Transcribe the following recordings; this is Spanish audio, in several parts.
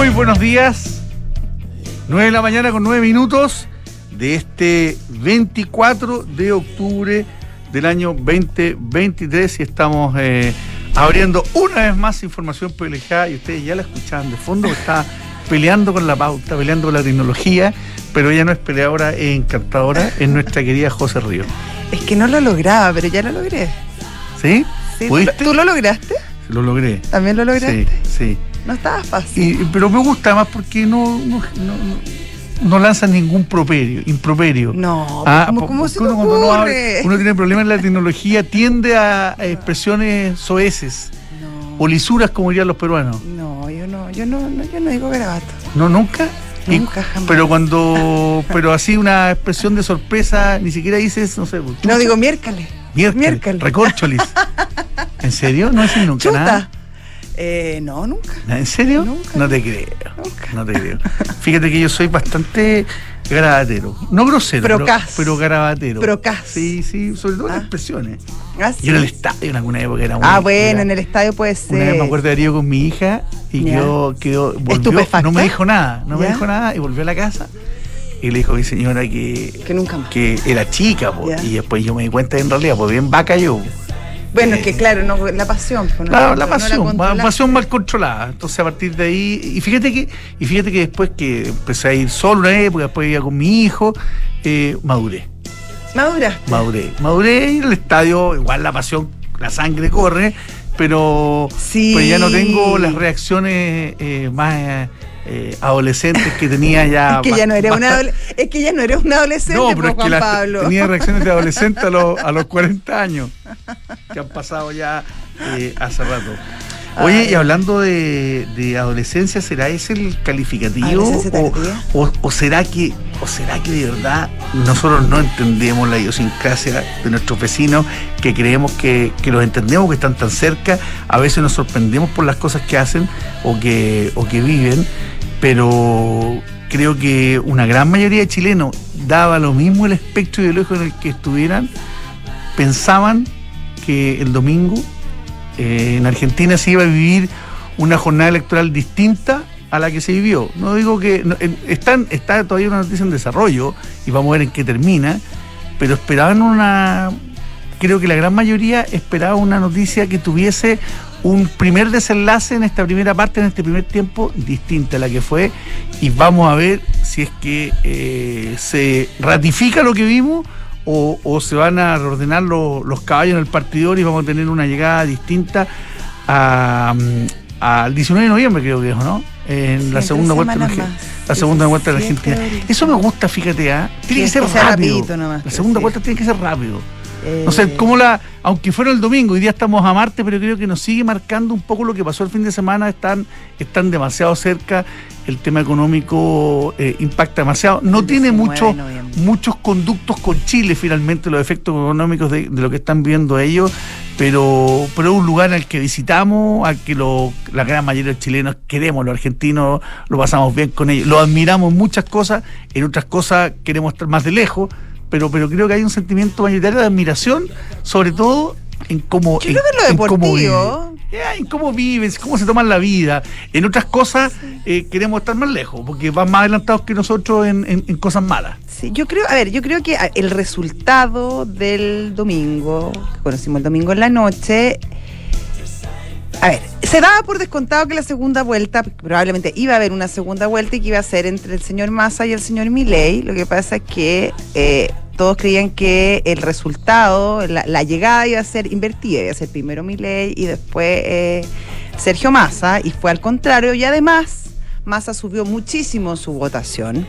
Muy buenos días. 9 de la mañana con 9 minutos de este 24 de octubre del año 2023 y estamos eh, abriendo una vez más información privilegiada y ustedes ya la escuchaban de fondo, está peleando con la pauta, peleando con la tecnología, pero ella no es peleadora, es encantadora, es nuestra querida José Río. Es que no lo lograba, pero ya lo logré. ¿Sí? Sí, ¿tú- ¿Pudiste? ¿Tú lo lograste? Lo logré. ¿También lo lograste? Sí, sí. No estaba fácil. Y- pero me gusta más porque no, no, no, no- lanzan ningún properio, improperio. No, Ah, ¿cómo, po- cómo porque se uno cuando uno, tiene problemas en la tecnología, tiende a, a expresiones soeces o lisuras, como dirían los peruanos. No, yo no, yo no, no, yo no digo garabato. ¿No, nunca? Y- Nunca, jamás. Pero cuando, pero así una expresión de sorpresa, ni siquiera dices, no sé, No digo miércoles. miércoles, miércoles. recorcholis. ¿En serio? ¿No decís nunca Chuta. nada? Eh, no, nunca. ¿En serio? Nunca. No te creo. Nunca. No te creo. Fíjate que yo soy bastante garabatero. No grosero, pero, Procaz. pero garabatero. Procaz. Sí, sí, sobre todo en Ah. expresiones. Ah, sí. Yo en el estadio en alguna época era muy. Ah, bueno, era- en el estadio puede ser. Una vez me acuerdo de Darío con mi hija y Ya. quedó, quedó, volvió, no me dijo nada, no me dijo nada y volvió a la casa y le dijo a mi señora que, Que nunca más. que era chica, po, y después yo me di cuenta que en realidad, pues bien vaca yo. Bueno, Eh, es que claro, no, la pasión. pues, no La, no la pasión, la controlaste. pasión mal controlada. Entonces a partir de ahí, y fíjate que, y fíjate que después que empecé a ir solo una época, después iba con mi hijo, eh, maduré, Maduraste. maduré, maduré y en el estadio, igual la pasión, la sangre corre, pero Sí. pues ya no tengo las reacciones eh, más eh, adolescentes que tenía ya. es que ya no eres una es que ya no eres un adolescente, no, pero es que Juan la- Pablo. tenía reacciones de adolescente a los, a los 40 años, que han pasado ya eh, hace rato. Oye, Ay. y hablando de, de adolescencia, ¿será ese el calificativo? ¿Adolescencia O, o- o será que, ¿O será que de verdad nosotros no entendemos la idiosincrasia de nuestros vecinos, que creemos que, que los entendemos, que están tan cerca? A veces nos sorprendemos por las cosas que hacen o que, o que viven, pero creo que una gran mayoría de chilenos, daba lo mismo el espectro ideológico en el que estuvieran, pensaban que el domingo eh, en Argentina se iba a vivir una jornada electoral distinta a la que se vivió. No digo que están, está todavía una noticia en desarrollo y vamos a ver en qué termina, pero esperaban una, creo que la gran mayoría esperaba una noticia que tuviese un primer desenlace en esta primera parte, en este primer tiempo, distinta a la que fue, y vamos a ver si es que eh, se ratifica lo que vimos o, o se van a reordenar lo- los caballos en el partidor y vamos a tener una llegada distinta a, mm, al 19 de noviembre, creo que es, ¿no? En la segunda vuelta de la la segunda vuelta de la 17 Argentina. Eso me gusta, fíjate, ¿ah? Tiene que ser rápido. nomás, la segunda sí. vuelta tiene que ser rápido. Eh, No sé, cómo la, aunque fuera el domingo, hoy día estamos a Marte, pero creo que nos sigue marcando un poco lo que pasó el fin de semana, están, están demasiado cerca, el tema económico eh, impacta demasiado, no tiene 19 mucho, muchos conductos con Chile finalmente, los efectos económicos de, de lo que están viendo ellos, pero, pero es un lugar al que visitamos, al que lo- la gran mayoría de los chilenos queremos, los argentinos lo pasamos bien con ellos, lo admiramos en muchas cosas, en otras cosas queremos estar más de lejos, pero, pero creo que hay un sentimiento mayoritario de admiración, sobre todo en cómo, Yo en, creo que en lo deportivo. en cómo viven, cómo se toman la vida. En otras cosas eh, queremos estar más lejos, porque van más adelantados que nosotros en, en- en cosas malas. Sí, yo creo, a ver, yo creo que el resultado del domingo, que conocimos el domingo en la noche, a ver, se daba por descontado que la segunda vuelta, probablemente iba a haber una segunda vuelta y que iba a ser entre el señor Massa y el señor Milei. Lo que pasa es que eh, todos creían que el resultado, la, llegada iba a ser invertida, iba a ser primero Milei y después eh, Sergio Massa, y fue al contrario, y además Massa subió muchísimo su votación.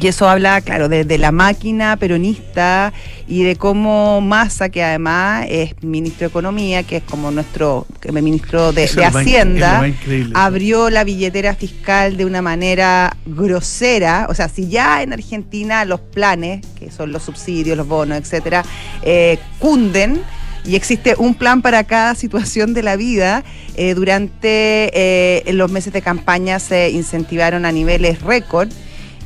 Y eso habla, claro, de, de la máquina peronista y de cómo Massa, que además es ministro de Economía, que es como nuestro ministro de, de Hacienda, más abrió la billetera fiscal de una manera grosera. O sea, si ya en Argentina los planes, que son los subsidios, los bonos, etcétera, eh, cunden. Y existe un plan para cada situación de la vida. eh, durante eh, los meses de campaña se incentivaron a niveles récord.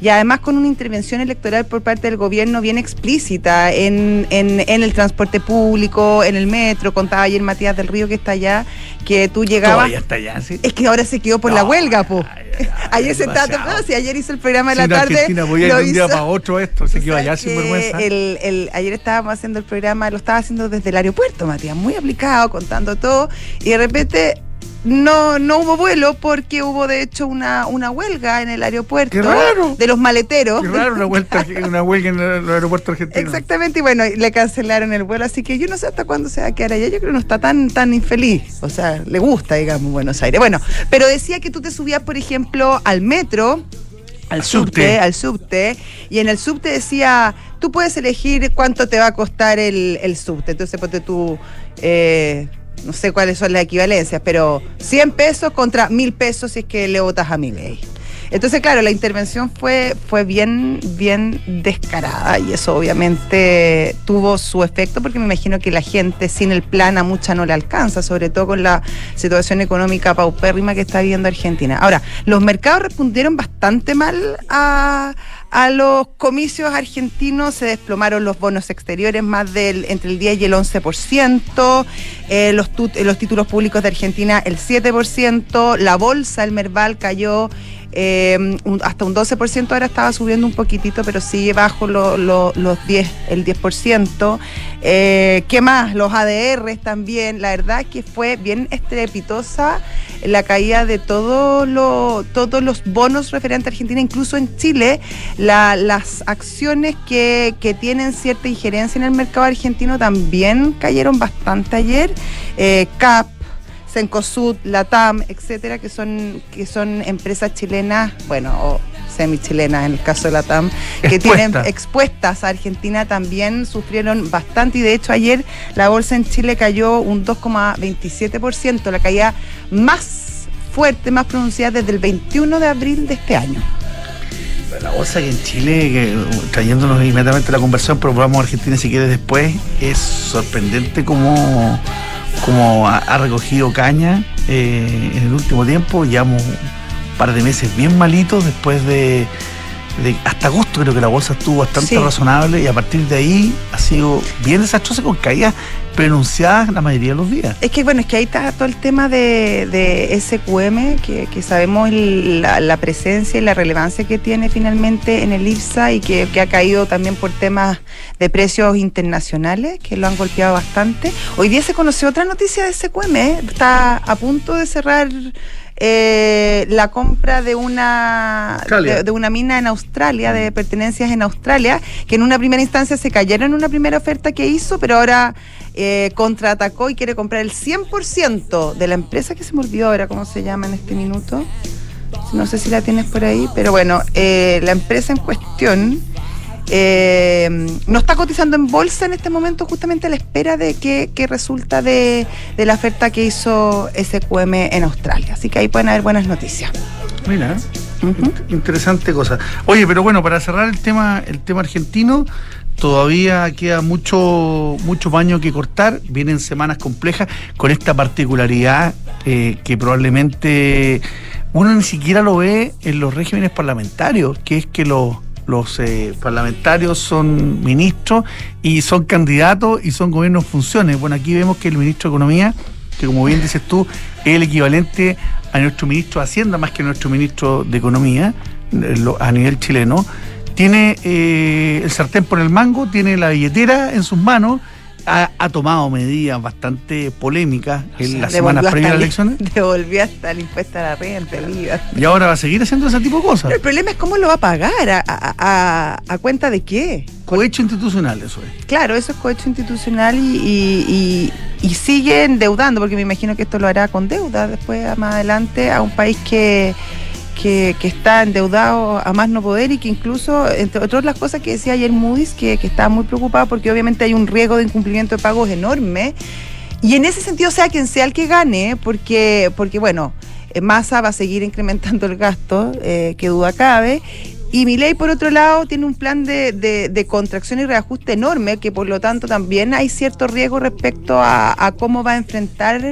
Y además con una intervención electoral por parte del gobierno bien explícita en, en, en el transporte público, en el metro. Contaba ayer Matías del Río que está allá, que tú llegabas. Está allá, ¿sí? Es que ahora se quedó por la No, huelga, po. ay, ay, ayer se estaba temprano, sí, ayer hizo el programa de la no, tarde. Argentina voy a ir un día para otro esto, así que vaya ¿Sabes sin vergüenza. El, el- ayer estábamos haciendo el programa, lo estaba haciendo desde el aeropuerto, Matías, muy aplicado, contando todo, y de repente no, no hubo vuelo porque hubo de hecho una, una huelga en el aeropuerto de los maleteros. Qué raro una, vuelta, una huelga en el aeropuerto argentino. Exactamente, y bueno, le cancelaron el vuelo, así que yo no sé hasta cuándo se va a quedar allá. Yo creo que no está tan, tan infeliz. O sea, le gusta, digamos, Buenos Aires. Bueno, pero decía que tú te subías, por ejemplo, al metro. Al Al subte, subte. al subte, y en el subte decía, tú puedes elegir cuánto te va a costar el, el subte. Entonces, ponte tú, eh, no sé cuáles son las equivalencias, pero 100 pesos contra 1000 pesos si es que le votas a mi ley. Entonces, claro, la intervención fue, fue bien, bien descarada y eso obviamente tuvo su efecto porque me imagino que la gente sin el plan a mucha no le alcanza, sobre todo con la situación económica paupérrima que está viviendo Argentina. Ahora, los mercados respondieron bastante mal a, a los comicios argentinos, se desplomaron los bonos exteriores más del entre el 10 y el 11%, eh, los, los títulos públicos de Argentina el 7%, la bolsa, el Merval cayó eh, un- hasta un 12%, ahora estaba subiendo un poquitito, pero sigue bajo lo- lo- los 10, el 10%. Eh, ¿Qué más? Los ADRs también. La verdad que fue bien estrepitosa la caída de todo lo- todos los bonos referentes a Argentina, incluso en Chile, la- las acciones que, que tienen cierta injerencia en el mercado argentino también cayeron bastante ayer. Eh, CAP, Cencosud, Latam, etcétera, que son, que son empresas chilenas, bueno, o semi-chilenas en el caso de Latam, que tienen expuestas a Argentina también sufrieron bastante y de hecho ayer la bolsa en Chile cayó un 2,27%, la caída más fuerte, más pronunciada desde el 21 de abril de este año. La bolsa que en Chile, que, uh, trayéndonos inmediatamente la conversión, pero vamos a Argentina si quieres después, es sorprendente cómo ha, ha recogido caña eh, en el último tiempo. Llevamos un par de meses bien malitos después de, de- hasta agosto creo que la bolsa estuvo bastante Sí. razonable y a partir de ahí ha sido bien desastrosa con caídas pronunciadas la mayoría de los días. Es que bueno, es que ahí está todo el tema de, de SQM, que, que sabemos el- la, la presencia y la relevancia que tiene finalmente en el IPSA y que, que ha caído también por temas de precios internacionales, que lo han golpeado bastante. Hoy día se conoció otra noticia de SQM, ¿eh? está a punto de cerrar eh, la compra de una de, de una mina en Australia, de pertenencias en Australia, que en una primera instancia se cayeron en una primera oferta que hizo, pero ahora eh, contraatacó y quiere comprar el 100% de la empresa que se me olvidó ahora cómo se llama en este minuto. No sé si la tienes por ahí, pero bueno, eh, la empresa en cuestión eh, no está cotizando en bolsa en este momento justamente a la espera de que, que resulta de, de la oferta que hizo SQM en Australia. Así que ahí pueden haber buenas noticias. Mira, interesante cosa. Oye, pero bueno, para cerrar el tema, el tema argentino, todavía queda mucho, mucho paño que cortar. Vienen semanas complejas con esta particularidad eh, que probablemente uno ni siquiera lo ve en los regímenes parlamentarios, que es que los los eh, parlamentarios son ministros y son candidatos y son gobiernos funciones. Bueno, aquí vemos que el ministro de Economía, que como bien dices tú, es el equivalente a nuestro ministro de Hacienda más que nuestro ministro de Economía eh, a nivel chileno, tiene eh, el sartén por el mango, tiene la billetera en sus manos, ha, ha tomado medidas bastante polémicas en las semanas previas a las elecciones Devolvió hasta el impuesto a la renta, el IVA. y ahora va a seguir haciendo ese tipo de cosas. Pero el problema es cómo lo va a pagar, a, a- a- a cuenta de qué. Cohecho institucional, eso es. Claro, eso es cohecho institucional y, y- y- y sigue endeudando, porque me imagino que esto lo hará con deuda después, más adelante, a un país que, que, está endeudado a más no poder y que incluso, entre otras las cosas que decía ayer Moody's, que, que estaba muy preocupado porque obviamente hay un riesgo de incumplimiento de pagos enorme. Y en ese sentido, sea quien sea el que gane, porque, porque bueno, eh, Massa va a seguir incrementando el gasto, eh, que duda cabe, y mi ley, por otro lado, tiene un plan de, de, contracción y reajuste enorme, que por lo tanto también hay cierto riesgo respecto a, cómo va a enfrentar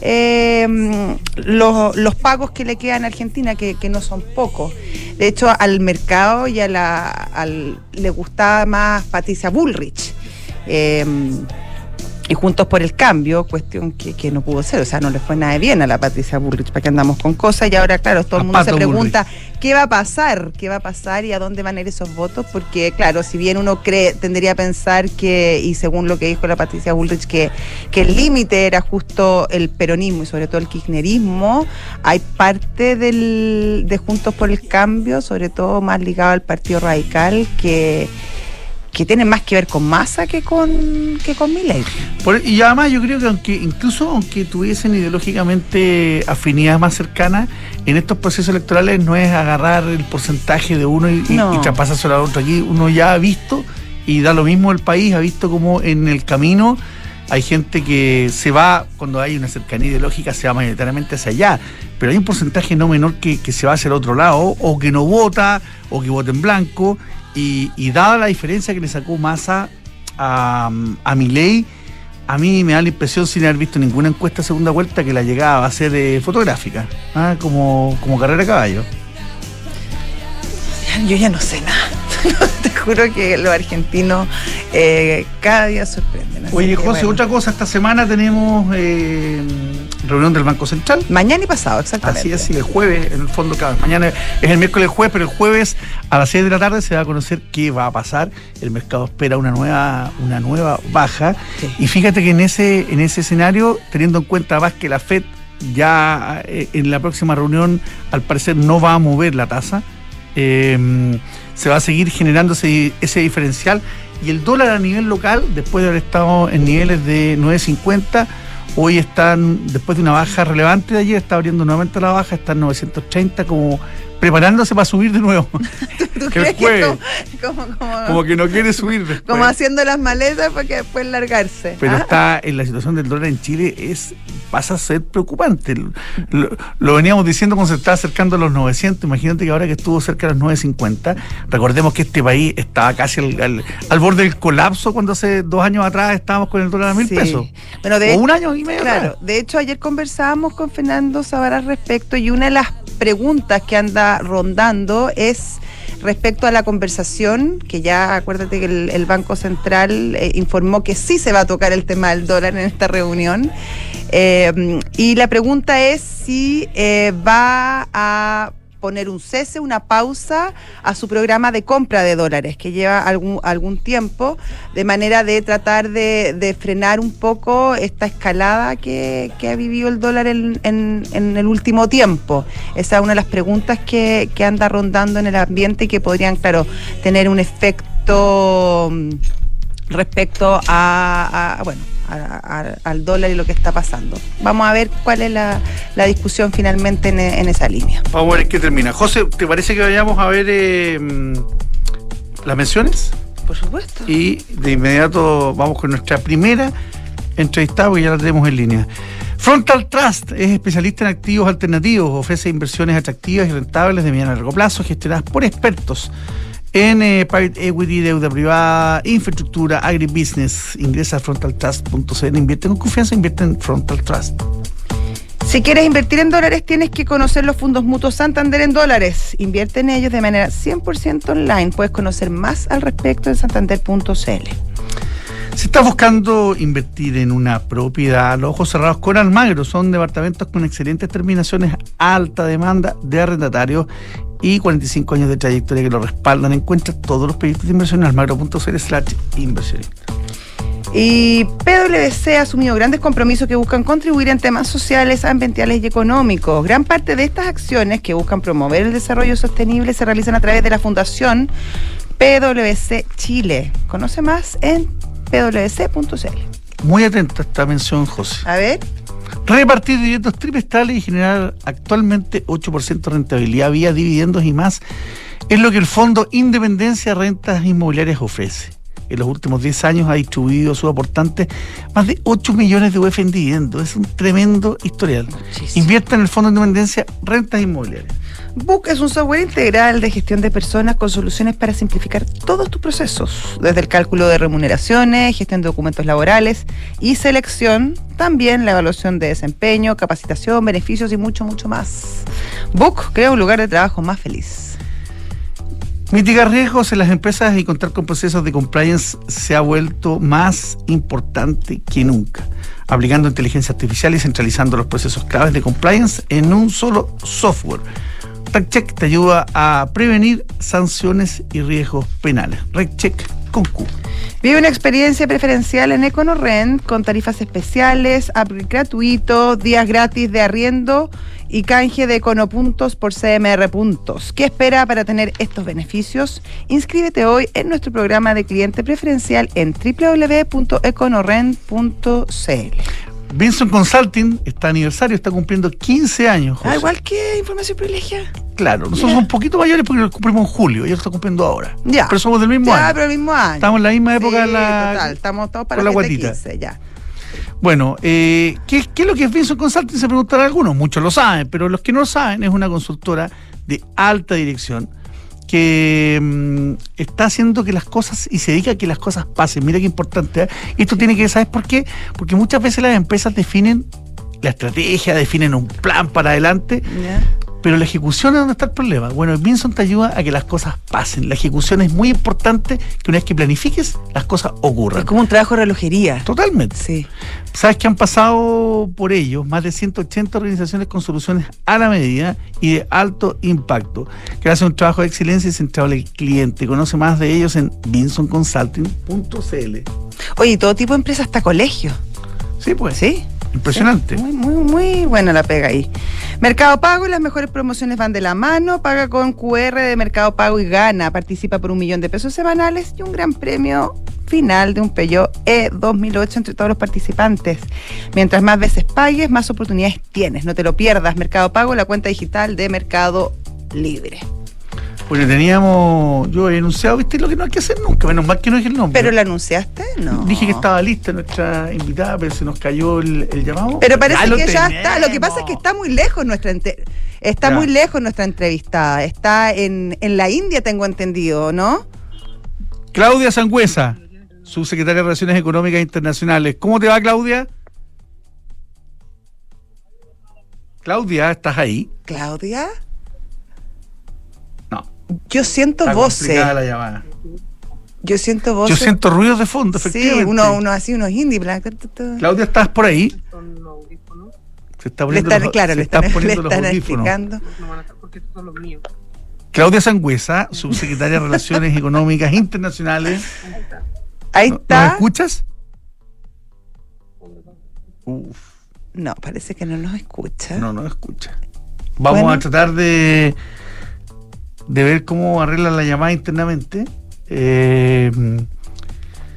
em, los, pagos que le quedan a Argentina, que, no son pocos. De hecho, al mercado y a la, le gustaba más Patricia Bullrich. Em, y Juntos por el Cambio, cuestión que, no pudo ser, o sea, no le fue nada bien a la Patricia Bullrich, para que andamos con cosas, y ahora, claro, todo el mundo se pregunta qué va a pasar, qué va a pasar y a dónde van a ir esos votos, porque, claro, si bien uno cree, tendría a pensar que, y según lo que dijo la Patricia Bullrich, que, que el límite era justo el peronismo y sobre todo el kirchnerismo, hay parte del, de Juntos por el Cambio, sobre todo más ligado al Partido Radical, que que tienen más que ver con masa que con que con Milley. y además yo creo que aunque incluso aunque tuviesen ideológicamente afinidades más cercanas, en estos procesos electorales no es agarrar el porcentaje de uno y, no. y, al otro. Aquí uno ya ha visto, y da lo mismo el país, ha visto como en el camino hay gente que se va, cuando hay una cercanía ideológica, se va mayoritariamente hacia allá. Pero hay un porcentaje no menor que, que se va hacia el otro lado, o que no vota, o que vota en blanco. Y, dada la diferencia que le sacó Massa a, a Milei, a mí me da la impresión, sin haber visto ninguna encuesta segunda vuelta, que la llegada va a ser eh, fotográfica, ¿ah? como, como carrera de caballo. Yo ya no sé nada. Te juro que los argentinos eh, cada día sorprenden. Oye, José, otra cosa, esta semana tenemos eh, reunión del Banco Central. Mañana y pasado, exactamente. Así es, sí, el jueves, en el fondo, cada mañana es el miércoles jueves, pero el jueves a las 6 de la tarde se va a conocer qué va a pasar. El mercado espera una nueva, una nueva baja. Y fíjate que en ese, en ese escenario, teniendo en cuenta más que la FED ya eh, en la próxima reunión, al parecer, no va a mover la tasa. Eh, se va a seguir generando ese, diferencial. Y el dólar a nivel local, después de haber estado en niveles de 9.50, hoy están, después de una baja relevante de ayer, está abriendo nuevamente la baja, está en 930 como preparándose para subir de nuevo. como, que no quiere subir Como haciendo las maletas para que después largarse. Pero ¿ah? está en la situación del dólar en Chile es pasa a ser preocupante. Lo, veníamos diciendo cuando se estaba acercando a los 900. Imagínate que ahora que estuvo cerca de los 950, recordemos que este país estaba casi al, borde del colapso cuando hace dos años atrás estábamos con el dólar a mil pesos. Bueno, de, o un año y medio. Claro, de hecho ayer conversábamos con Fernando Zavala al respecto y una de las preguntas que anda rondando es respecto a la conversación, que ya acuérdate que el, Banco Central eh, informó que sí se va a tocar el tema del dólar en esta reunión. Eh, y la pregunta es si eh, va a poner un cese, una pausa a su programa de compra de dólares, que lleva algún, algún tiempo, de manera de tratar de, frenar un poco esta escalada que, ha vivido el dólar en, en, el último tiempo. Esa es una de las preguntas que, anda rondando en el ambiente y que podrían, claro, tener un efecto mm, respecto a bueno, al dólar y lo que está pasando. Vamos a ver cuál es la, discusión finalmente en, esa línea. Vamos a ver qué termina. José, ¿te parece que vayamos a ver eh, las menciones? Por supuesto. Y de inmediato vamos con nuestra primera entrevistada, porque ya la tenemos en línea. Frontal Trust es especialista en activos alternativos, ofrece inversiones atractivas y rentables de mediano a largo plazo gestionadas por expertos en eh, private equity, deuda privada, infraestructura, agribusiness. Ingresa a frontaltrust.cl, invierte con confianza, invierte en Frontal Trust. Si quieres invertir en dólares, tienes que conocer los fondos mutuos Santander en dólares. Invierte en ellos de manera 100% online. Puedes conocer más al respecto en santander.cl. Si estás buscando invertir en una propiedad, los ojos cerrados con Almagro son departamentos con excelentes terminaciones, alta demanda de arrendatarios y 45 años de trayectoria que lo respaldan. Encuentra todos los proyectos de inversión en almagro.cl slash inversionista. Y PwC ha asumido grandes compromisos que buscan contribuir en temas sociales, ambientales y económicos. Gran parte de estas acciones que buscan promover el desarrollo sostenible se realizan a través de la Fundación PwC Chile. Conoce más en pwc.cl. Muy atenta a esta mención, José. A ver. Repartir dividendos trimestrales y generar actualmente 8% de rentabilidad vía dividendos y más es lo que el Fondo Independencia Rentas Inmobiliarias ofrece. En los últimos 10 años ha distribuido a sus aportantes más de 8 millones de UF en dividendos. Es un tremendo historial. Invierte en el Fondo de Independencia rentas inmobiliarias. Book es un software integral de gestión de personas con soluciones para simplificar todos tus procesos, desde el cálculo de remuneraciones, gestión de documentos laborales y selección, también la evaluación de desempeño, capacitación, beneficios y mucho, mucho más. Book crea un lugar de trabajo más feliz. Mitigar riesgos en las empresas y contar con procesos de compliance se ha vuelto más importante que nunca, aplicando inteligencia artificial y centralizando los procesos claves de compliance en un solo software RegCheck te ayuda a prevenir sanciones y riesgos penales. RegCheck con Q. Vive una experiencia preferencial en EconoRent con tarifas especiales, app gratuito, días gratis de arriendo y canje de Econopuntos por CMR Puntos. ¿Qué espera para tener estos beneficios? Inscríbete hoy en nuestro programa de cliente preferencial en www.econorent.cl. Vinson Consulting está aniversario, está cumpliendo 15 años. Ah, igual que Información Privilegiada. Claro, nosotros somos un poquito mayores porque lo cumplimos en julio, y él está cumpliendo ahora. Ya. Pero somos del mismo ya, año. Ya, pero el mismo año. Estamos en la misma época sí, la, total, estamos todos para con la guatita. 15, ya. Bueno, eh, ¿qué, ¿qué, es lo que es Vinson Consulting? Se preguntarán algunos, muchos lo saben, pero los que no lo saben es una consultora de alta dirección que mmm, está haciendo que las cosas y se dedica a que las cosas pasen. Mira qué importante. ¿eh? Esto tiene que, ¿sabes por qué? Porque muchas veces las empresas definen la estrategia, definen un plan para adelante, yeah. Pero la ejecución es donde está el problema. Bueno, Vinson te ayuda a que las cosas pasen. La ejecución es muy importante, que una vez que planifiques, las cosas ocurran. Es como un trabajo de relojería. Totalmente. Sí. Sabes que han pasado por ellos más de 180 organizaciones con soluciones a la medida y de alto impacto, que hacen un trabajo de excelencia y centrado en el cliente. Conoce más de ellos en vinsonconsulting.cl. Oye, todo tipo de empresas hasta colegio. Sí, pues. Sí. Impresionante. Muy, muy, muy buena la pega ahí. Mercado Pago y las mejores promociones van de la mano. Paga con QR de Mercado Pago y gana. Participa por un millón de pesos semanales y un gran premio final de un Peugeot E 2008 entre todos los participantes. Mientras más veces pagues, más oportunidades tienes. No te lo pierdas. Mercado Pago, la cuenta digital de Mercado Libre. Bueno, teníamos, yo he anunciado, viste, lo que no hay que hacer nunca, menos mal que no es el nombre. ¿Pero lo anunciaste? No. Dije que estaba lista nuestra invitada, pero se nos cayó el, el llamado. Pero parece ya que ya está. Lo que pasa es que está muy lejos nuestra está ya. muy lejos nuestra entrevistada. Está en, en la India, tengo entendido, ¿no? Claudia Sangüesa, subsecretaria de Relaciones Económicas Internacionales. ¿Cómo te va, Claudia? Claudia, ¿estás ahí? Claudia. Yo siento Está voces. la llamada. Yo siento Yo voces. siento ruidos de fondo, sí, efectivamente. uno, uno así, unos indie. bla, tu, tu. Claudia, ¿estás por ahí? Se está Le poniendo están, los, claro, se le están están, le poniendo los están explicando. Claudia Sangüesa, subsecretaria de Relaciones Económicas Internacionales. Ahí ¿No- ¿Nos está. escuchas? Uf, No, parece que no nos escucha. no, no escucha. Vamos Bueno. a tratar de, de ver cómo arreglan la llamada internamente. Eh,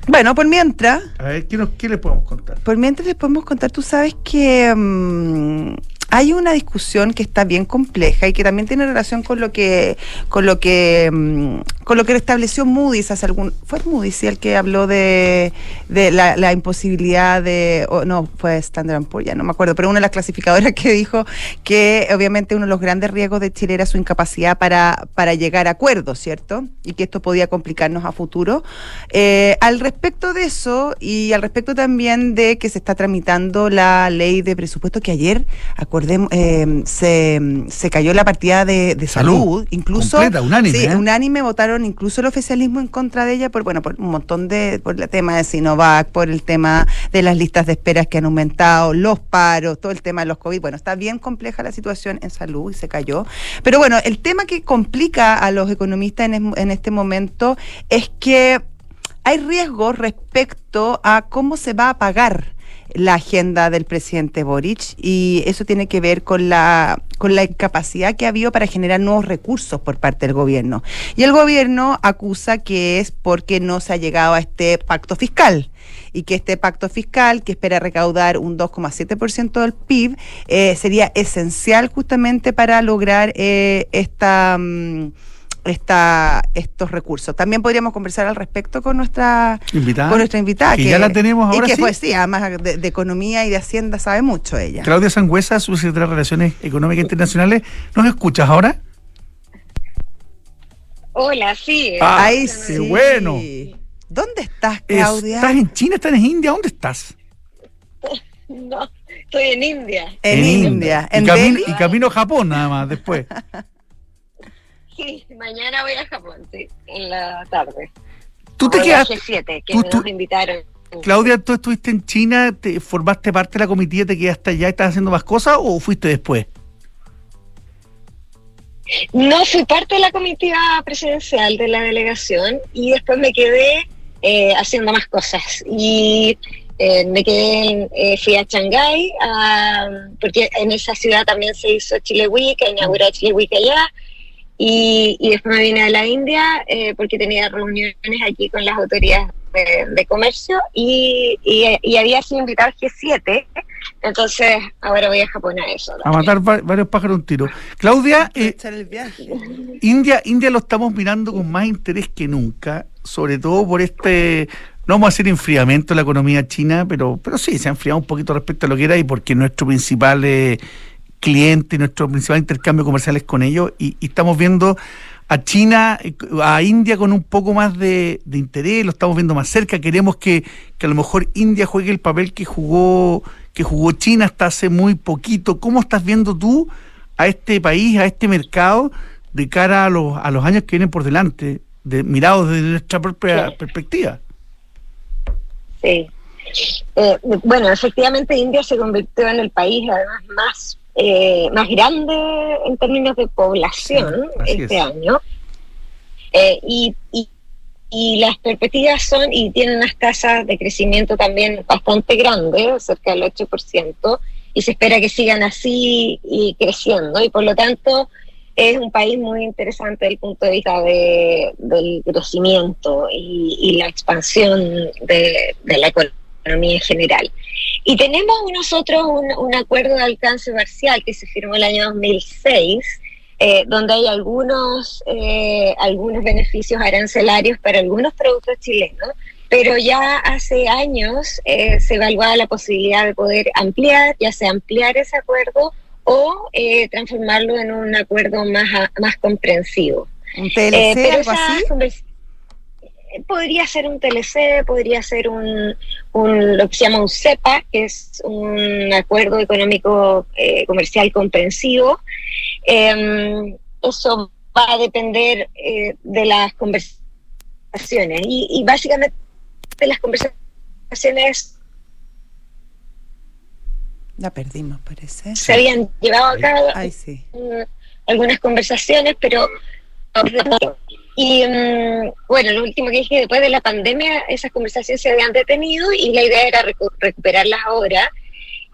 Bueno, por mientras, a ver, ¿qué, nos, ¿qué le podemos contar? por mientras les podemos contar, tú sabes que mm, hay una discusión que está bien compleja y que también tiene relación con lo que con lo que mm, con lo que estableció Moody's hace algún fue Moody's el que habló de, de la, imposibilidad de o no fue Standard Poor's ya no me acuerdo pero una de las clasificadoras que dijo que obviamente uno de los grandes riesgos de Chile era su incapacidad para para llegar a acuerdos cierto y que esto podía complicarnos a futuro. Eh, al respecto de eso y al respecto también de que se está tramitando la ley de presupuesto que ayer eh, se, se cayó la partida de, de salud, Salud. incluso Completa, unánime, sí, ¿eh? unánime votaron incluso el oficialismo en contra de ella por bueno por un montón de por el tema de Sinovac por el tema de las listas de esperas que han aumentado los paros todo el tema de los covid bueno está bien compleja la situación en salud y se cayó pero bueno el tema que complica a los economistas en, en este momento es que hay riesgos respecto a cómo se va a pagar la agenda del presidente Boric y eso tiene que ver con la con la incapacidad que ha habido para generar nuevos recursos por parte del gobierno. Y el gobierno acusa que es porque no se ha llegado a este pacto fiscal y que este pacto fiscal, que espera recaudar un 2,7% del PIB, eh, sería esencial justamente para lograr eh, esta... mm, esta, estos recursos. También podríamos conversar al respecto con nuestra invitada. Con nuestra invitada. Que, ya la tenemos ahora. Y que sí. pues sí, además de, de, economía y de hacienda sabe mucho ella. Claudia Sangüesa, subsecretaria de Relaciones Económicas Internacionales. ¿Nos escuchas ahora? Hola, sí. Ah, Ay, qué sí. bueno. ¿Estás, ¿Estás, Claudia? ¿Estás en China? ¿Estás en India? ¿Dónde estás? No, estoy en India. En, en India. India. ¿En y, camino, y camino a Japón nada más después. Sí, mañana voy a Japón, sí, en la tarde. ¿Tú te quedaste? G7, que ¿Tú, nos tú, invitaron. Claudia, ¿tú estuviste en China, te formaste parte de la comitiva, te quedaste allá estás haciendo más cosas o fuiste después? No, fui parte de la comitiva presidencial de la delegación y después me quedé eh, haciendo más cosas. Y eh, me quedé, eh, fui a Shanghái, porque en esa ciudad también se hizo Chile Week, inauguró Chile Week allá. Y, y, después me vine a la India eh, porque tenía reuniones aquí con las autoridades de, de comercio y, y, y, había sido invitado al G7, entonces ahora voy a Japón a eso. A matar va varios pájaros un tiro. Claudia, eh, India, India lo estamos mirando con más interés que nunca, sobre todo por este no vamos a hacer enfriamiento de la economía china, pero, pero sí, se ha enfriado un poquito respecto a lo que era y porque nuestro principal eh, cliente, nuestro principal intercambio comercial es con ellos y, y, estamos viendo a China, a India con un poco más de, de, interés, lo estamos viendo más cerca, queremos que, que a lo mejor India juegue el papel que jugó, que jugó China hasta hace muy poquito. ¿Cómo estás viendo tú a este país, a este mercado, de cara a los, a los años que vienen por delante, de, mirados desde nuestra propia sí. perspectiva? Sí. Eh, bueno, efectivamente India se convirtió en el país además más eh, más grande en términos de población este es. año. Eh, y, y, y, las perspectivas son, y tienen unas tasas de crecimiento también bastante grandes, cerca del 8%, y se espera que sigan así y creciendo, y por lo tanto es un país muy interesante desde el punto de vista de, del crecimiento y, y la expansión de, de la economía en general. Y tenemos nosotros un, un, acuerdo de alcance parcial que se firmó el año 2006, eh, donde hay algunos, eh, algunos beneficios arancelarios para algunos productos chilenos, pero ya hace años eh, se evaluaba la posibilidad de poder ampliar, ya sea ampliar ese acuerdo o eh, transformarlo en un acuerdo más, más comprensivo. ¿Un TLC, algo así? Podría ser un TLC, podría ser un, un, lo que se llama un CEPA, que es un acuerdo económico eh, comercial comprensivo. Eh, eso va a depender eh, de las conversaciones y, y, básicamente las conversaciones la perdimos parece se habían llevado a cabo Ay, sí. algunas conversaciones pero y um, bueno, lo último que dije, después de la pandemia, esas conversaciones se habían detenido y la idea era recu recuperarlas ahora.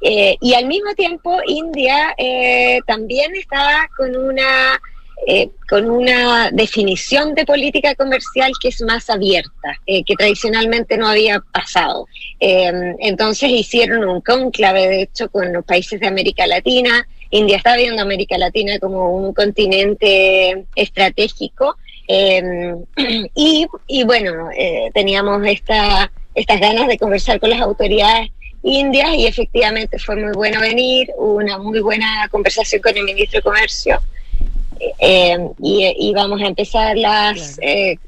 Eh, y al mismo tiempo, India eh, también está con una, eh, con una definición de política comercial que es más abierta, que tradicionalmente no había pasado. entonces hicieron un conclave, de hecho, con los países de América Latina. India está viendo a América Latina como un continente estratégico. Eh, y, y, bueno, eh, teníamos esta, estas ganas de conversar con las autoridades indias y efectivamente fue muy bueno venir, hubo una muy buena conversación con el ministro de Comercio eh, y, y, vamos a empezar las... Claro.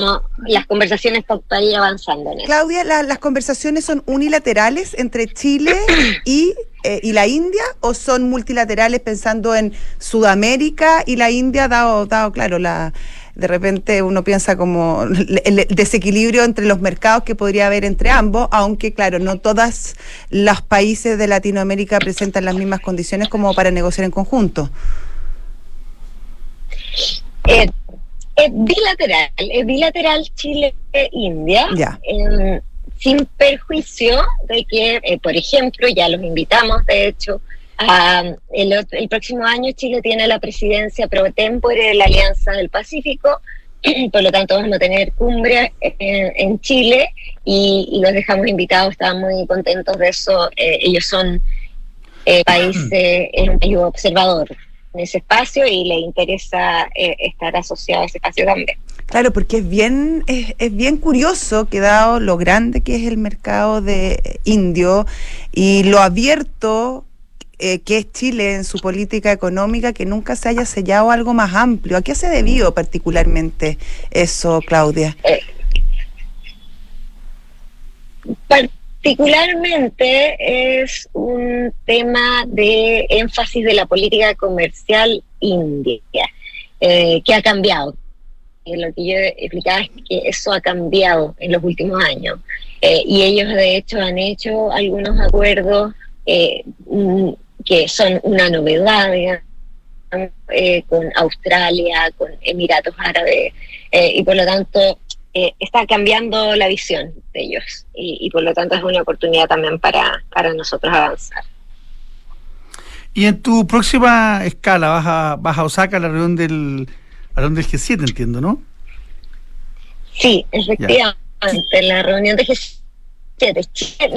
Vamos, las conversaciones para ir avanzando en eso. Claudia, la, ¿las conversaciones son unilaterales entre Chile y, eh, y la India o son multilaterales pensando en Sudamérica y la India, dado, dado claro, la, de repente uno piensa como el desequilibrio entre los mercados que podría haber entre ambos, aunque claro, no todos los países de Latinoamérica presentan las mismas condiciones como para negociar en conjunto. Eh, es bilateral, es bilateral Chile-India, eh, sin perjuicio de que, eh, por ejemplo, ya los invitamos, de hecho, a, el, el, próximo año Chile tiene la presidencia pro tempore de la Alianza del Pacífico, por lo tanto vamos a tener cumbre en, en Chile y, y, los dejamos invitados, están muy contentos de eso, eh, ellos son país, es un país observador. ese espacio y le interesa eh, estar asociado a ese espacio también. Claro, porque es bien, es, es, bien curioso que dado lo grande que es el mercado de indio y lo abierto eh, que es Chile en su política económica, que nunca se haya sellado algo más amplio. ¿A qué se debió particularmente eso, Claudia? Eh, particularmente es un tema de énfasis de la política comercial india, eh, que ha cambiado. lo que yo explicaba es que eso ha cambiado en los últimos años. y ellos, de hecho, han hecho algunos acuerdos que son una novedad, eh, con Australia, con Emiratos Árabes, eh, y por lo tanto eh, está cambiando la visión de ellos, y, por lo tanto es una oportunidad también para, para nosotros avanzar. Y en tu próxima escala vas a, vas a Osaka, la reunión del, la reunión del G7, entiendo, ¿no? Sí, efectivamente, la reunión del G7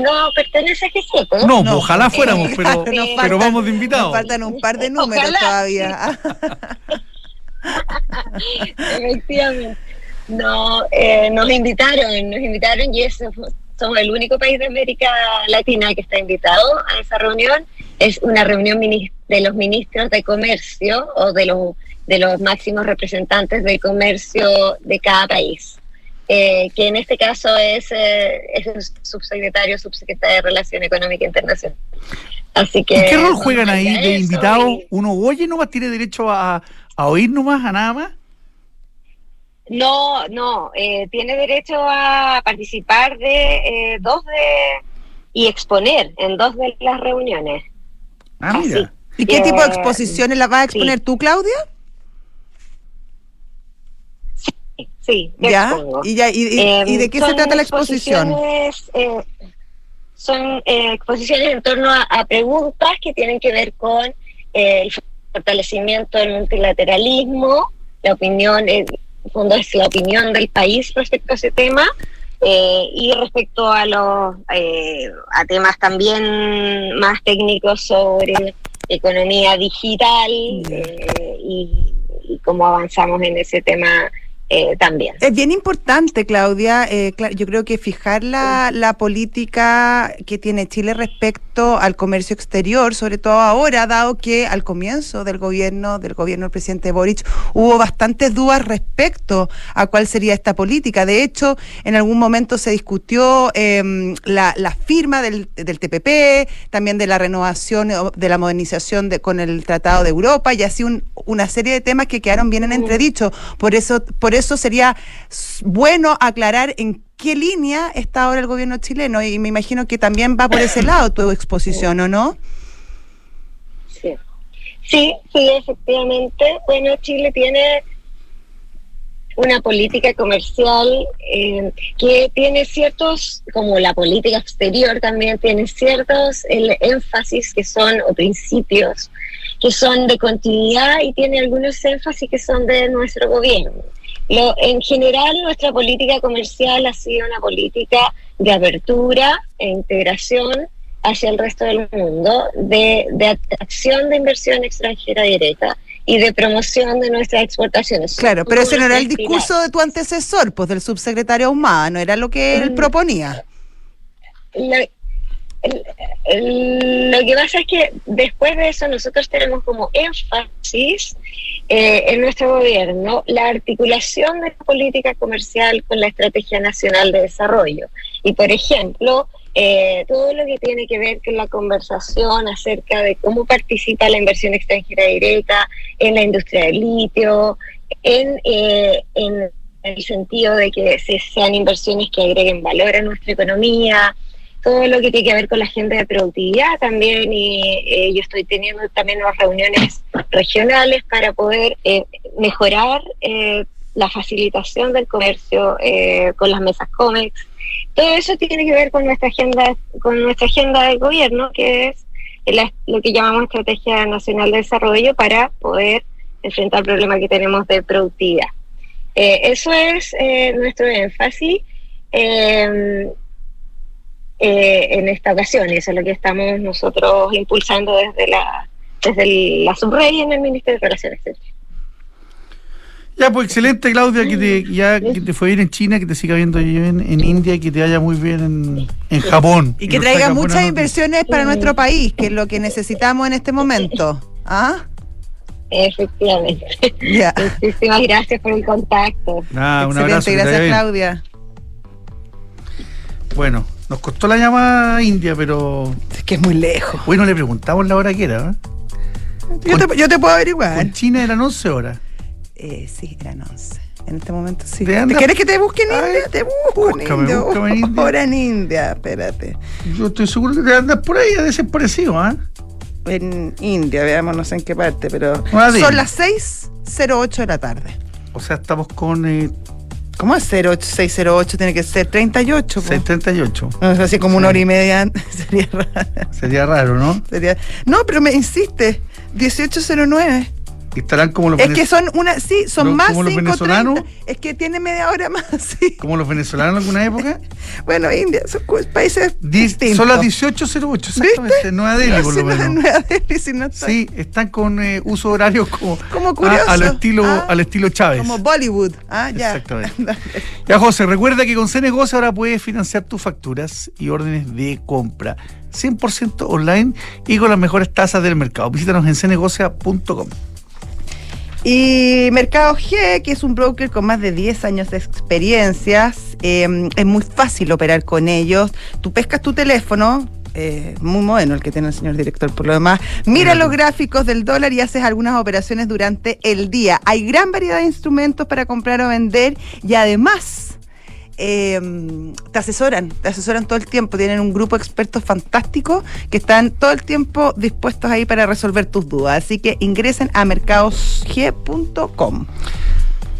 no pertenece a G7. No, no ojalá fuéramos, pero, pero vamos de invitados. Nos faltan un par de números todavía. Efectivamente. No, eh, nos invitaron, nos invitaron y eso, somos el único país de América Latina que está invitado a esa reunión. Es una reunión de los ministros de comercio o de los, de los máximos representantes de comercio de cada país. Eh, que en este caso es, eh, es el subsecretario, subsecretario de Relación Económica Internacional. Así que, ¿Qué rol juegan ahí de invitado? ¿Uno oye nomás, tiene derecho a, a oír nomás, a nada más? No, no, eh, tiene derecho a participar de eh, dos de y exponer en dos de las reuniones. Ah, mira. ¿Y qué tipo de exposiciones las vas a exponer tú, Claudia? Sí, ¿Ya? ¿Y, ya, y, de qué se trata la exposición? Eh, son eh, exposiciones en torno a, preguntas que tienen que ver con eh, el fortalecimiento del multilateralismo, la opinión, en fondo es la opinión del país respecto a ese tema, y respecto a los a temas también más técnicos sobre economía digital y, y, cómo avanzamos en ese tema eh, también. Es bien importante, Claudia. Eh, yo creo que fijar la, la, política que tiene Chile respecto al comercio exterior, sobre todo ahora, dado que al comienzo del gobierno, del gobierno del presidente Boric, hubo bastantes dudas respecto a cuál sería esta política. De hecho, en algún momento se discutió em, la, la, firma del, del, TPP, también de la renovación, de la modernización de, con el Tratado de Europa y así un, una serie de temas que quedaron bien en entredicho. Por eso, por eso sería bueno aclarar en qué línea está ahora el gobierno chileno y me imagino que también va por ese lado tu exposición, ¿o no? Sí, sí, sí efectivamente. Bueno, Chile tiene una política comercial eh, que tiene ciertos, como la política exterior también tiene ciertos el énfasis que son, o principios, que son de continuidad y tiene algunos énfasis que son de nuestro gobierno. Lo, en general, nuestra política comercial ha sido una política de apertura e integración hacia el resto del mundo, de, de atracción de inversión extranjera directa y de promoción de nuestras exportaciones. Claro, pero ese no era el discurso de tu antecesor, pues del subsecretario Ahumada, no era lo que él mm. proponía. Lo que pasa es que después de eso nosotros tenemos como énfasis eh, en nuestro gobierno la articulación de la política comercial con la Estrategia Nacional de Desarrollo. Y, por ejemplo, eh, todo lo que tiene que ver con la conversación acerca de cómo participa la inversión extranjera directa en la industria del litio, en, eh, en el sentido de que se sean inversiones que agreguen valor a nuestra economía, todo lo que tiene que ver con la agenda de productividad también y eh, yo estoy teniendo también unas reuniones regionales para poder eh, mejorar eh, la facilitación del comercio con las mesas COMEX. Todo eso tiene que ver con nuestra agenda, con nuestra agenda del gobierno, que es lo que llamamos Estrategia Nacional de Desarrollo para poder enfrentar el problema que tenemos de productividad. eso es nuestro énfasis. Eh, en esta ocasión. Y eso es lo que estamos nosotros impulsando desde la desde la subrey en el Ministerio de Relaciones Exteriores. Ya, pues excelente, Claudia, que te, ya, que te fue bien en China, que te siga viendo bien en India y que te vaya muy bien en, en Japón. Y que traiga muchas inversiones para nuestro país, que es lo que necesitamos en este momento. ¿Ah? Efectivamente. Muchísimas gracias por el contacto. Ah, un abrazo. Gracias, Claudia. Bueno, nos costó la llamada India, pero. Es que es muy lejos. Bueno, le preguntamos la hora que era. ¿eh? Yo, te, yo, te, puedo averiguar. En China eran 11 horas. Eh, sí, eran 11. En este momento sí. ¿Te, quieres que te busque en India? Te busco búscame, en India. en India. Ahora en India, espérate. Yo estoy seguro que te andas por ahí, a desaparecido, ¿ah? En India, veamos, no sé en qué parte, pero. son las 6.08 de la tarde. O sea, estamos con. Eh, ¿Cómo es 608? Tiene que ser 38. 638. No, es así como una hora y media. Sería raro. Sería raro, ¿no? Sería... No, pero me insiste. 1809 estarán como los Es que son una, sí, son más como los venezolanos. Es que tiene media hora más, sí. Como los venezolanos en alguna época. bueno, India, son países distintos. Son las 18.08, exactamente. ¿Viste? Nueva Delhi, por lo menos. Nueva Delhi, si no. Sí, están con eh, uso horario como, como curioso. al, estilo, ah, al estilo Chávez. Como Bollywood. Ah, ya. Exactamente. ya, José, recuerda que con C-Negocio ahora puedes financiar tus facturas y órdenes de compra. 100% online y con las mejores tasas del mercado. Visítanos en cnegocia.com. Y Mercado G, que es un broker con más de 10 años de experiencias, em, es muy fácil operar con ellos. Tú pescas tu teléfono, eh, muy bueno el que tiene el señor director por lo demás. Mira los gráficos del dólar y haces algunas operaciones durante el día. Hay gran variedad de instrumentos para comprar o vender y además eh, te asesoran, te asesoran todo el tiempo, tienen un grupo de expertos fantásticos que están todo el tiempo dispuestos ahí para resolver tus dudas. Así que ingresen a mercadosg.com.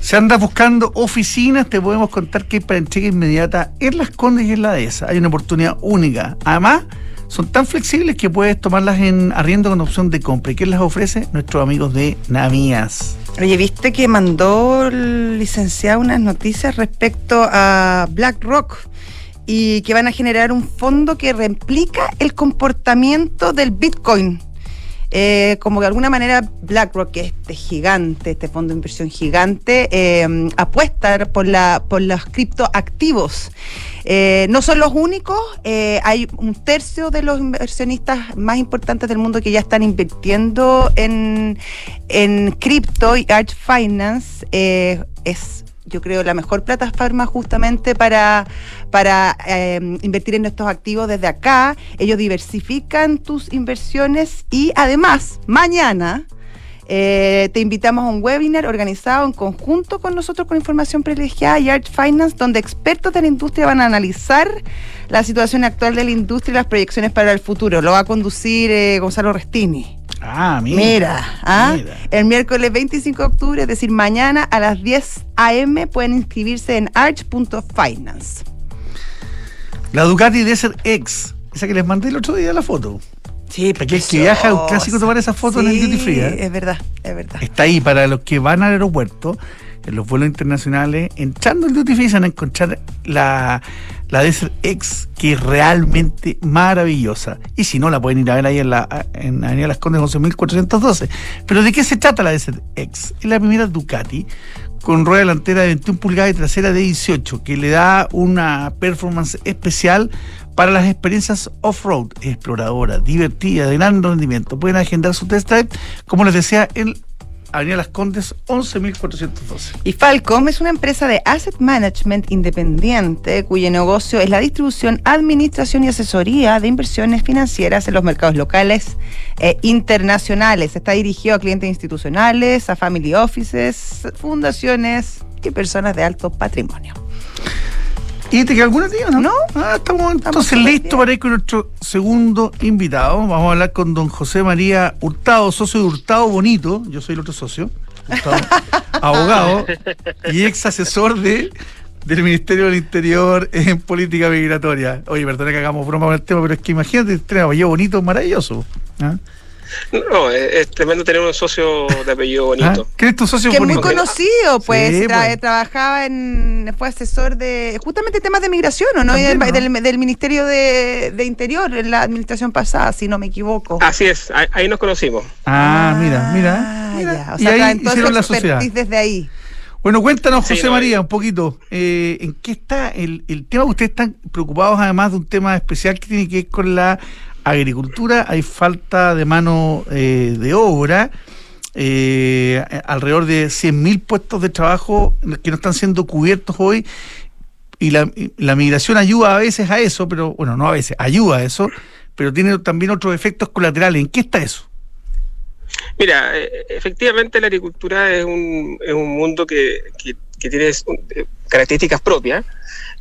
Si andas buscando oficinas, te podemos contar que hay para entrega inmediata en Las Condes y en la Dehesa. Hay una oportunidad única. Además, son tan flexibles que puedes tomarlas en arriendo con opción de compra. ¿Y quién las ofrece? Nuestros amigos de Navías. Oye, ¿viste que mandó el licenciado unas noticias respecto a BlackRock? Y que van a generar un fondo que replica el comportamiento del Bitcoin. Eh, como que de alguna manera BlackRock, este gigante, este fondo de inversión gigante, eh, apuesta por, la, por los criptoactivos. Eh, no son los únicos, eh, hay un tercio de los inversionistas más importantes del mundo que ya están invirtiendo en, en cripto y Arch Finance es yo creo, la mejor plataforma justamente para, para eh, invertir en estos activos desde acá. Ellos diversifican tus inversiones y además, mañana eh, te invitamos a un webinar organizado en conjunto con nosotros con información privilegiada y Arch Finance, donde expertos de la industria van a analizar la situación actual de la industria y las proyecciones para el futuro. Lo va a conducir eh, Gonzalo Restini. Ah, mira. Mira, ¿ah? el miércoles 25 de octubre, es decir, mañana a las 10 a.m. pueden inscribirse en arch.finance. La Ducati Desert X, esa que les mandé el otro día la foto. Sí, porque es que viaja un clásico tomar esa foto en el duty free. ¿eh? Es verdad, es verdad. Está ahí para los que van al aeropuerto, en los vuelos internacionales, entrando al duty free, van a encontrar la, la Desert X, que es realmente maravillosa. Y si no, la pueden ir a ver ahí en la en Avenida Las Condes 11.412. Pero ¿de qué se trata la Desert X? Es la primera Ducati con rueda delantera de 21 pulgadas y trasera de 18, que le da una performance especial para las experiencias off-road, exploradora, divertida, de gran rendimiento. Pueden agendar su test drive, como les decía, en Avenida Las Condes 11.412. Y Falcom es una empresa de asset management independiente cuyo negocio es la distribución, administración y asesoría de inversiones financieras en los mercados locales e internacionales. Está dirigido a clientes institucionales, a family offices, fundaciones y personas de alto patrimonio. ¿Y te queda alguna tía, no? No. Ah, estamos, entonces listos para ir con nuestro segundo invitado. Vamos a hablar con don José María Hurtado, socio de Hurtado Bonito. Yo soy el otro socio. abogado y ex asesor de, del Ministerio del Interior en política migratoria. Oye, perdona que hagamos broma con el tema, pero es que imagínate, este bonito, maravilloso. ¿ah? No, es, tremendo tener un socio de apellido bonito. ¿Ah? es tu socio que bonito? Que es muy conocido, pues. pues. Trabajaba en. Fue asesor de. Justamente temas de migración, ¿o no? del, Ministerio de, Interior en la administración pasada, si no me equivoco. Así es, ahí, nos conocimos. Ah, mira, mira. mira. O sea, y ahí hicieron la sociedad. desde ahí. Bueno, cuéntanos, José María, un poquito, eh, ¿en qué está el, el tema? Ustedes están preocupados además de un tema especial que tiene que ver con la agricultura, hay falta de mano eh, de obra, eh, alrededor de 100.000 puestos de trabajo que no están siendo cubiertos hoy, y la, la migración ayuda a veces a eso, pero bueno, no a veces, ayuda a eso, pero tiene también otros efectos colaterales. ¿En qué está eso? Mira, eh, efectivamente la agricultura es un, es un mundo que, tiene eh, características propias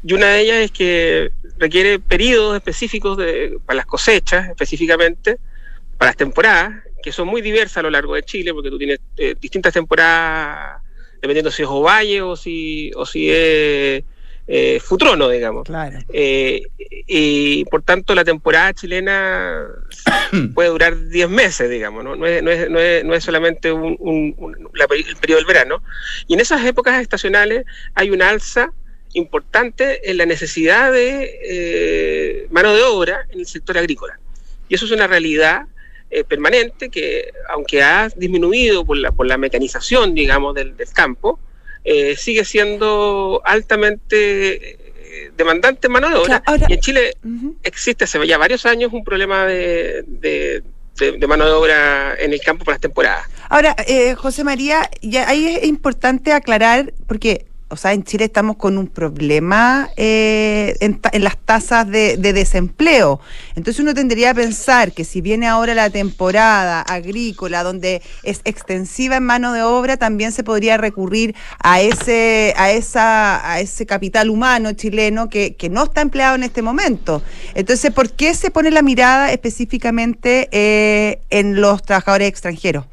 y una de ellas es que requiere periodos específicos de, para las cosechas específicamente, para las temporadas, que son muy diversas a lo largo de Chile, porque tú tienes eh, distintas temporadas, dependiendo si es ovalle o si, o si es eh, futrono, digamos. Eh, y por tanto la temporada chilena puede durar 10 meses, digamos, ¿no? No, es, no, es, no, es, no es solamente un, el periodo del verano. Y en esas épocas estacionales hay un alza importante en la necesidad de eh, mano de obra en el sector agrícola. Y eso es una realidad permanente que, aunque ha disminuido por la, por la mecanización, digamos, del, del campo, eh, sigue siendo altamente eh, demandante mano de obra. y en Chile existe hace ya varios años un problema de, de, mano de obra en el campo por las temporadas. Ahora, eh, José María, ya ahí es importante aclarar, porque o sea, en Chile estamos con un problema eh, en, las tasas de, desempleo. Entonces uno tendría que pensar que si viene ahora la temporada agrícola, donde es extensiva en mano de obra, también se podría recurrir a ese, a esa, a ese capital humano chileno que, que no está empleado en este momento. Entonces, ¿por qué se pone la mirada específicamente eh, en los trabajadores extranjeros?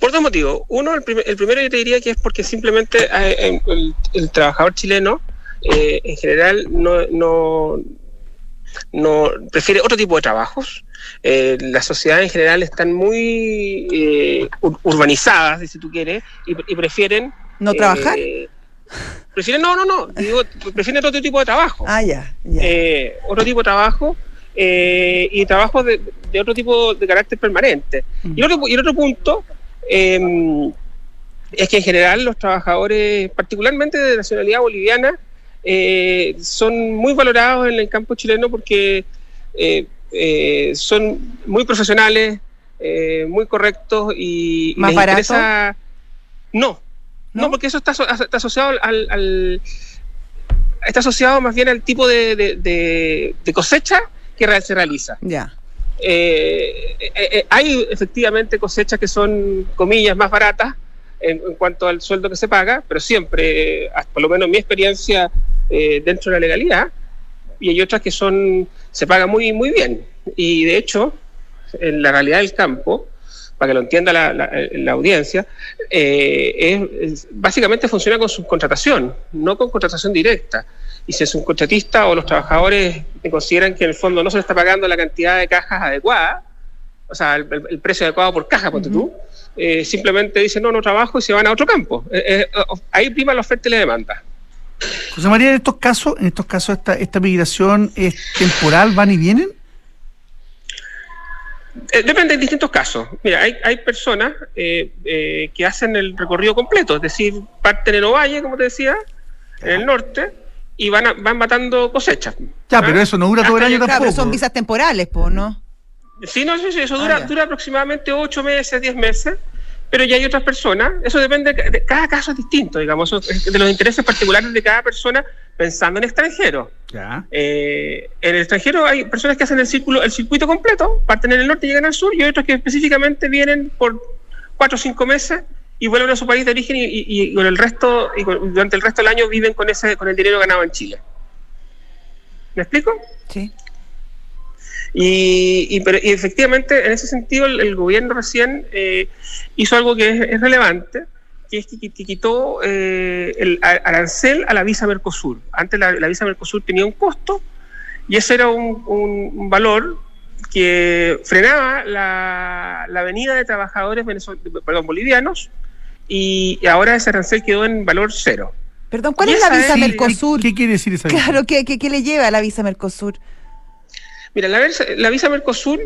Por dos motivos. Uno, el, primero yo te diría que es porque simplemente eh, el, trabajador chileno eh, en general no, no, no, prefiere otro tipo de trabajos. Eh, las sociedades en general están muy urbanizadas, si tú quieres, y, prefieren... ¿No trabajar? prefieren, no, no, no, digo, prefieren otro tipo de trabajo. Ah, ya. otro tipo de trabajo y trabajo de, otro tipo de carácter permanente. Y, otro, y el otro punto Em, es que en general los trabajadores, particularmente de nacionalidad boliviana, eh, son muy valorados en el campo chileno porque eh, eh, son muy profesionales, muy correctos y ¿Más barato? No, no, porque eso está, asociado al, está asociado más bien al tipo de, cosecha que se realiza. Ya. Eh, eh, eh, hay efectivamente cosechas que son, comillas, más baratas en, cuanto al sueldo que se paga, pero siempre, por lo menos en mi experiencia, dentro de la legalidad, y hay otras que son, se pagan muy, muy bien. Y de hecho, en la realidad del campo, para que lo entienda la, audiencia, es, básicamente funciona con subcontratación, no con contratación directa y si es un contratista o los trabajadores consideran que en el fondo no se le está pagando la cantidad de cajas adecuada, o sea, el, precio adecuado por caja, ponte tú, eh, simplemente dicen no, no trabajo y se van a otro campo. Eh, eh, ahí prima la oferta y la demanda. José María, en estos casos, en estos casos esta, esta migración es temporal, van y vienen. depende de distintos casos. Mira, hay, hay personas que hacen el recorrido completo, es decir, parten en Ovalle, como te decía, en el norte, y van, van matando cosechas. Ya, pero eso no dura todo el año tampoco. Pero son visas temporales, pues, ¿no? Sí, no, sí, sí, eso dura, ah, dura aproximadamente 8 meses, 10 meses, pero ya hay otras personas, eso depende, de, cada caso es distinto, digamos, de los intereses particulares de cada persona pensando en extranjero. Ya. Eh, en el extranjero hay personas que hacen el, círculo, el circuito completo, parten en el norte y llegan al sur, y hay otros que específicamente vienen por 4 o 5 meses y vuelven a su país de origen y, con el resto y durante el resto del año viven con ese con el dinero ganado en Chile. ¿Me explico? Sí. Y, pero, efectivamente, en ese sentido, el, gobierno recién eh, hizo algo que es, relevante, que es que, quitó eh, el arancel a la visa Mercosur. Antes la, visa Mercosur tenía un costo y ese era un, un valor que frenaba la, la venida de trabajadores perdón, bolivianos y ahora ese arancel quedó en valor cero. Perdón, ¿cuál es la visa Mercosur? ¿Qué, quiere decir esa visa? Claro, ¿qué, qué, le lleva a la visa Mercosur? Mira, la, la visa Mercosur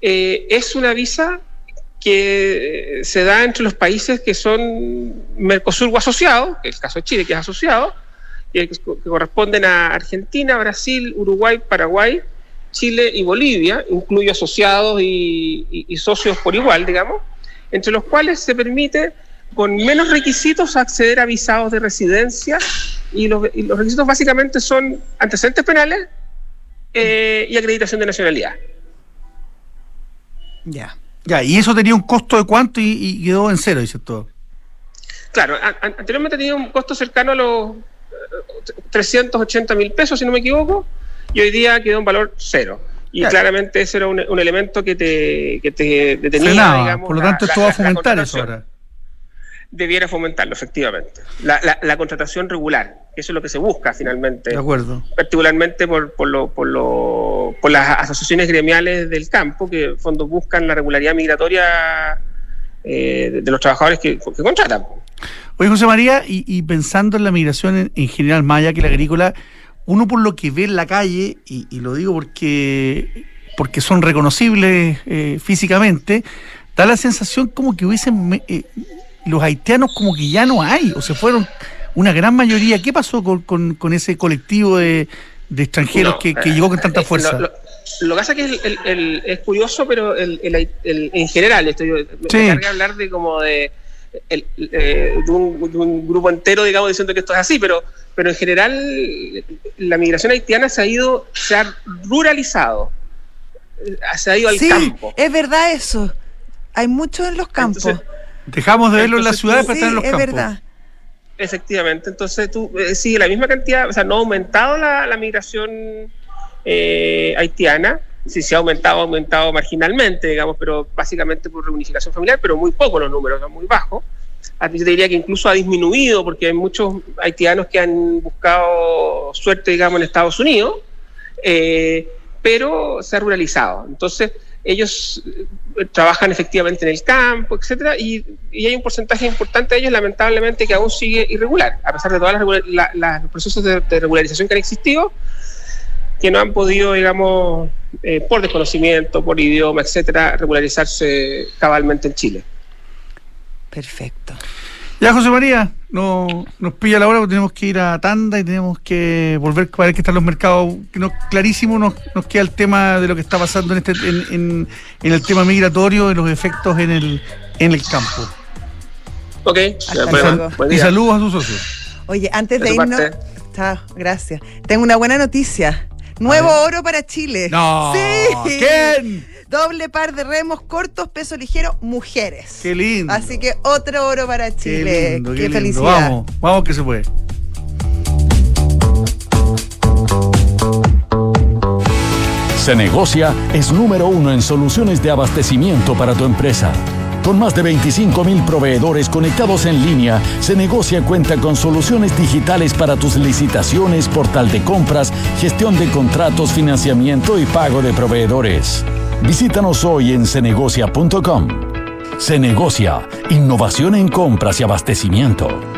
eh, es una visa que se da entre los países que son Mercosur o asociados, que es el caso de Chile, que es asociado, que, corresponden a Argentina, Brasil, Uruguay, Paraguay, Chile y Bolivia, incluye asociados y, socios por igual, digamos, entre los cuales se permite con menos requisitos acceder a visados de residencia y los, requisitos básicamente son antecedentes penales eh, y acreditación de nacionalidad. Ya. Ya, y eso tenía un costo de cuánto y, quedó en cero, dice todo. Claro, anteriormente tenía un costo cercano a los 380 mil pesos, si no me equivoco, y hoy día quedó un valor cero. Y claramente ese era un, elemento que te, que te detenía, digamos. Por lo tanto, esto va a fomentar eso ahora. Debiera fomentarlo, efectivamente. La, la, contratación regular, que eso es lo que se busca finalmente. De acuerdo. Particularmente por, por, lo, por, lo, por las asociaciones gremiales del campo, que en fondo buscan la regularidad migratoria eh, de, los trabajadores que, que contratan. Oye, José María, y, pensando en la migración en, general, más allá que la agrícola, uno por lo que ve en la calle, y, lo digo porque, porque son reconocibles eh, físicamente, da la sensación como que hubiesen eh, los haitianos como que ya no hay, o se fueron una gran mayoría. ¿Qué pasó con, ese colectivo de, extranjeros que, llegó con tanta eh, fuerza? Lo, que pasa es que es curioso, pero en general, estoy, me sí. hablar de como de el, eh, de, un, grupo entero, digamos, diciendo que esto es así, pero, pero en general la migración haitiana se ha ido, se ha ruralizado, eh, se ha ido al campo. Es verdad eso, hay mucho en los campos. Dejamos de verlo en las ciudades para estar en los es campos. verdad. Efectivamente, entonces tú eh, sigue la misma cantidad, o sea, no ha aumentado la, la migración haitiana, sí se ha aumentado, ha aumentado marginalmente, digamos, pero básicamente por reunificación familiar, pero muy poco los números, son muy bajos. Yo diría que incluso ha disminuido porque hay muchos haitianos que han buscado suerte, digamos, en Estados Unidos, eh, pero se ha ruralizado. Entonces, ellos eh, trabajan efectivamente en el campo, etcétera, y, hay un porcentaje importante de ellos, lamentablemente, que aún sigue irregular, a pesar de todos los procesos de, regularización que han existido, que no han podido, digamos, eh, por desconocimiento, por idioma, etcétera, regularizarse cabalmente en Chile. Perfecto. Ya, José María, no, nos pilla la hora porque tenemos que ir a tanda y tenemos que volver para ver que están los mercados. Que no, clarísimo nos, nos queda el tema de lo que está pasando en, este, en, en, el tema migratorio y los efectos en el, en el campo. Ok, y saludos a sus socios. Oye, antes de, irnos, chao, gracias. Tengo una buena noticia. Nuevo oro para Chile. No. Sí. ¿Quién? Doble par de remos cortos, peso ligero, mujeres. Qué lindo. Así que otro oro para Chile. Qué, qué, felicidad. Vamos, vamos que se puede. Se negocia es número uno en soluciones de abastecimiento para tu empresa. Con más de 25 mil proveedores conectados en línea, Se Negocia cuenta con soluciones digitales para tus licitaciones, portal de compras, gestión de contratos, financiamiento y pago de proveedores. Visítanos hoy en cenegocia.com. Se Negocia, innovación en compras y abastecimiento.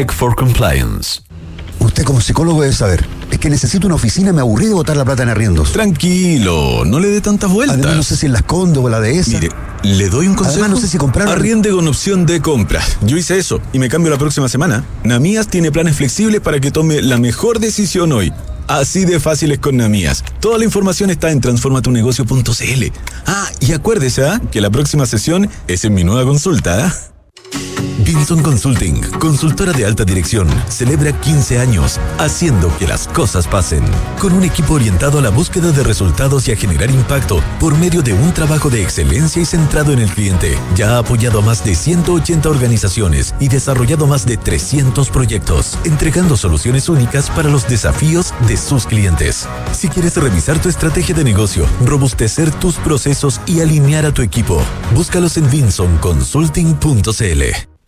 Tech for Compliance. Usted como psicólogo debe saber. Es que necesito una oficina, me aburrí de botar la plata en arriendos. Tranquilo, no le dé tantas vueltas. Además, no sé si en las Condo o la de esa. Mire, le doy un consejo. Además, no sé si comprar. Arriende con opción de compra. Yo hice eso y me cambio la próxima semana. Namías tiene planes flexibles para que tome la mejor decisión hoy. Así de fáciles con Namías. Toda la información está en transformatunegocio.cl. Ah, y acuérdese ¿ah? que la próxima sesión es en mi nueva consulta. ¿ah? Vinson Consulting, consultora de alta dirección, celebra 15 años haciendo que las cosas pasen. Con un equipo orientado a la búsqueda de resultados y a generar impacto por medio de un trabajo de excelencia y centrado en el cliente. Ya ha apoyado a más de 180 organizaciones y desarrollado más de 300 proyectos, entregando soluciones únicas para los desafíos de sus clientes. Si quieres revisar tu estrategia de negocio, robustecer tus procesos y alinear a tu equipo, búscalos en vinsonconsulting.cl.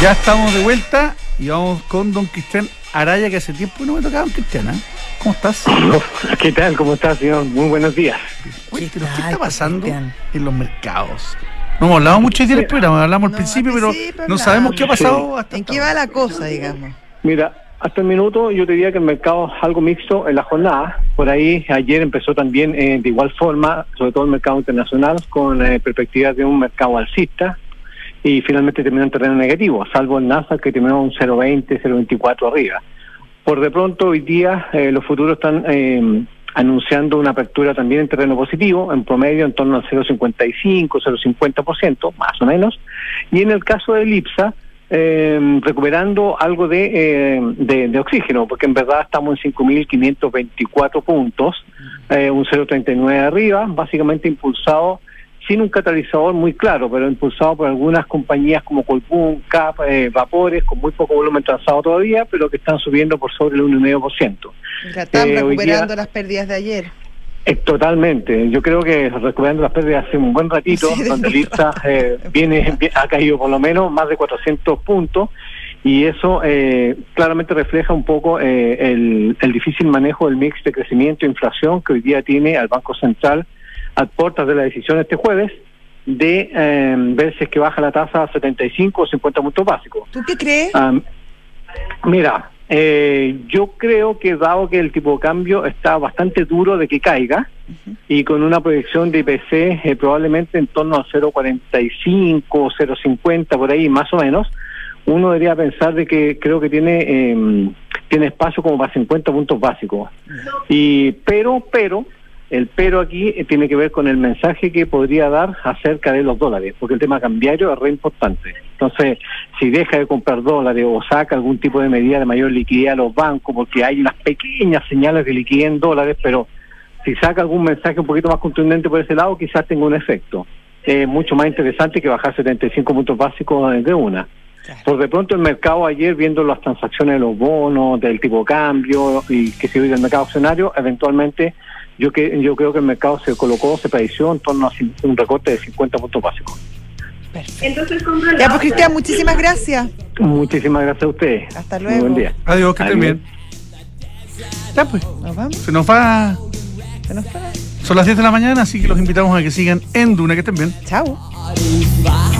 Ya estamos de vuelta y vamos con don Cristian Araya, que hace tiempo no me tocaba don Cristian. ¿eh? ¿Cómo estás? ¿Qué tal? ¿Cómo estás, señor? Muy buenos días. Cuéntanos, ¿qué está pasando en los mercados? No hemos hablado mucho de programa, hablamos al principio, pero no sabemos qué ha pasado hasta ¿En qué va la cosa, digamos? Mira, hasta el minuto yo te diría que el mercado es algo mixto en la jornada. Por ahí ayer empezó también eh, de igual forma, sobre todo el mercado internacional, con eh, perspectivas de un mercado alcista y finalmente terminó en terreno negativo, salvo el NASA que terminó un 0,20, 0,24 arriba. Por de pronto hoy día eh, los futuros están eh, anunciando una apertura también en terreno positivo, en promedio en torno al 0,55, 0,50%, más o menos. Y en el caso de IPSA, eh, recuperando algo de, eh, de, de, oxígeno, porque en verdad estamos en 5.524 puntos, eh, un 0,39 arriba, básicamente impulsado sin un catalizador muy claro, pero impulsado por algunas compañías como Colbún, CAP, eh, Vapores, con muy poco volumen transado todavía, pero que están subiendo por sobre el 1,5%. Ya están eh, recuperando día, las pérdidas de ayer. Eh, totalmente. Yo creo que recuperando las pérdidas hace un buen ratito, sí, donde el IPSA eh, viene, ha caído por lo menos más de 400 puntos y eso eh, claramente refleja un poco eh, el, el, difícil manejo del mix de crecimiento e inflación que hoy día tiene al Banco Central a puertas de la decisión este jueves de eh, ver si es que baja la tasa a 75 o 50 puntos básicos. ¿Tú qué crees? Um, mira, eh, yo creo que dado que el tipo de cambio está bastante duro de que caiga uh -huh. y con una proyección de IPC eh, probablemente en torno a 0,45 o 0,50 por ahí más o menos, uno debería pensar de que creo que tiene eh, tiene espacio como para 50 puntos básicos. Y pero pero el pero aquí eh, tiene que ver con el mensaje que podría dar acerca de los dólares, porque el tema cambiario es re importante. Entonces, si deja de comprar dólares o saca algún tipo de medida de mayor liquidez a los bancos, porque hay unas pequeñas señales de liquidez en dólares, pero si saca algún mensaje un poquito más contundente por ese lado, quizás tenga un efecto. Es mucho más interesante que bajar 75 puntos básicos de una. Por de pronto el mercado ayer, viendo las transacciones de los bonos, del tipo de cambio y que se oye del mercado accionario, eventualmente yo que yo creo que el mercado se colocó, se predició en torno a un recorte de 50 puntos básicos. Perfecto. Entonces, ya, pues Cristian, muchísimas gracias. Muchísimas gracias a ustedes. Hasta luego. Muy buen día. Adiós, que estén bien. Ya pues. Nos vamos. Se nos va. Se nos va. Son las 10 de la mañana, así que los invitamos a que sigan en Duna, que estén bien. Chao.